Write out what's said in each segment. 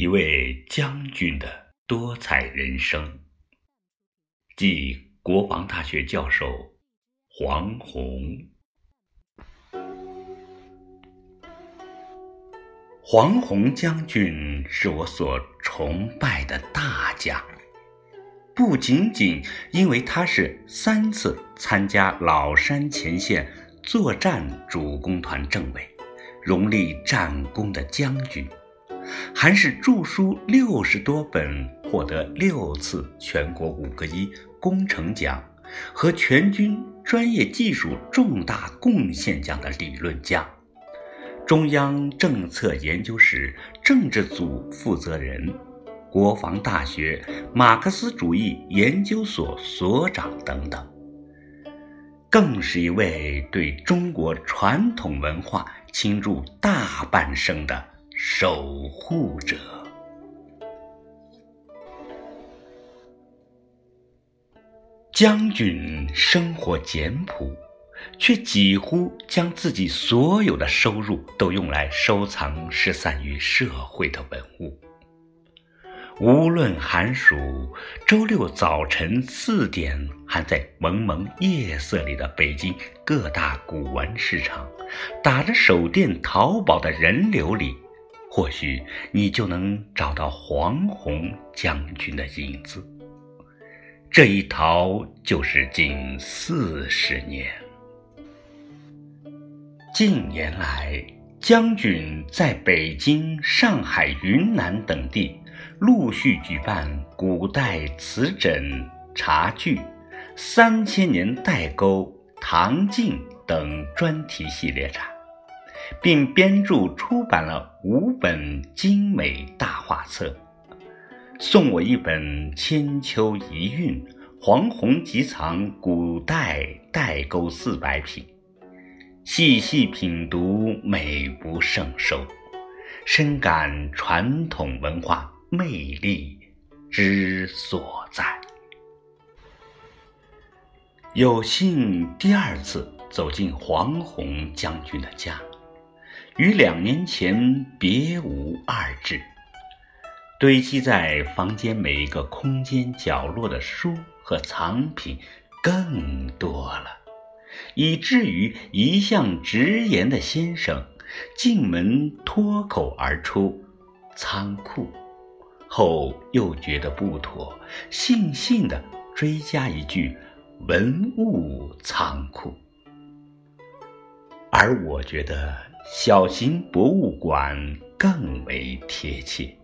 一位将军的多彩人生，即国防大学教授黄宏。黄宏将军是我所崇拜的大将，不仅仅因为他是三次参加老山前线作战主攻团政委，荣立战功的将军。还是著书六十多本，获得六次全国五个一工程奖和全军专业技术重大贡献奖的理论家，中央政策研究室政治组负责人，国防大学马克思主义研究所所长等等，更是一位对中国传统文化倾注大半生的。守护者，将军生活简朴，却几乎将自己所有的收入都用来收藏失散于社会的文物。无论寒暑，周六早晨四点，还在蒙蒙夜色里的北京各大古玩市场，打着手电淘宝的人流里。或许你就能找到黄宏将军的影子。这一逃就是近四十年。近年来，将军在北京、上海、云南等地陆续举办古代瓷枕、茶具、三千年代沟、唐镜等专题系列展。并编著出版了五本精美大画册，送我一本《千秋遗韵》，黄宏集藏古代代沟四百品，细细品读，美不胜收，深感传统文化魅力之所在。有幸第二次走进黄宏将军的家。与两年前别无二致，堆积在房间每一个空间角落的书和藏品更多了，以至于一向直言的先生进门脱口而出“仓库”，后又觉得不妥，悻悻地追加一句“文物仓库”，而我觉得。小型博物馆更为贴切。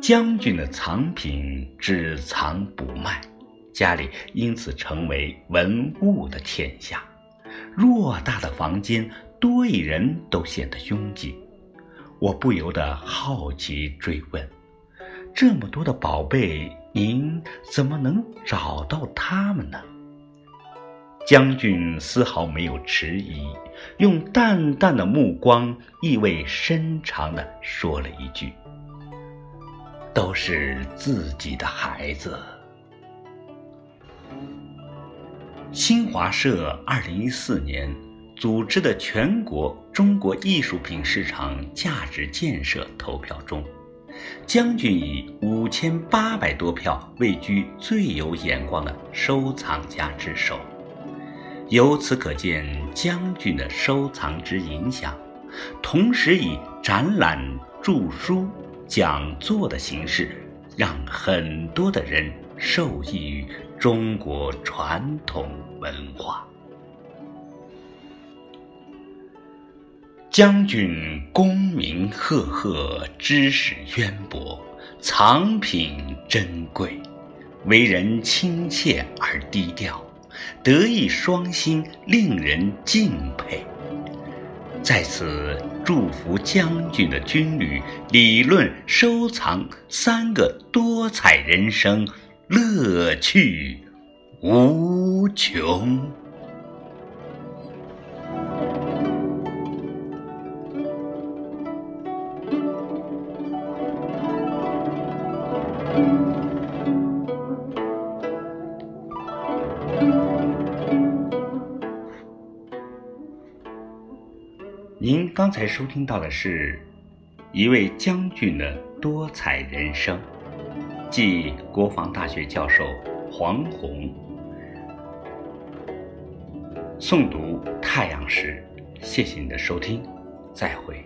将军的藏品只藏不卖，家里因此成为文物的天下。偌大的房间，多一人都显得拥挤。我不由得好奇追问：“这么多的宝贝，您怎么能找到它们呢？”将军丝毫没有迟疑，用淡淡的目光，意味深长地说了一句：“都是自己的孩子。”新华社二零一四年组织的全国中国艺术品市场价值建设投票中，将军以五千八百多票位居最有眼光的收藏家之首。由此可见，将军的收藏之影响，同时以展览、著书、讲座的形式，让很多的人受益于中国传统文化。将军功名赫赫，知识渊博，藏品珍贵，为人亲切而低调。德艺双馨，令人敬佩。在此祝福将军的军旅理论收藏三个多彩人生，乐趣无穷。您刚才收听到的是一位将军的多彩人生。暨国防大学教授黄宏诵读《太阳时》，谢谢你的收听，再会。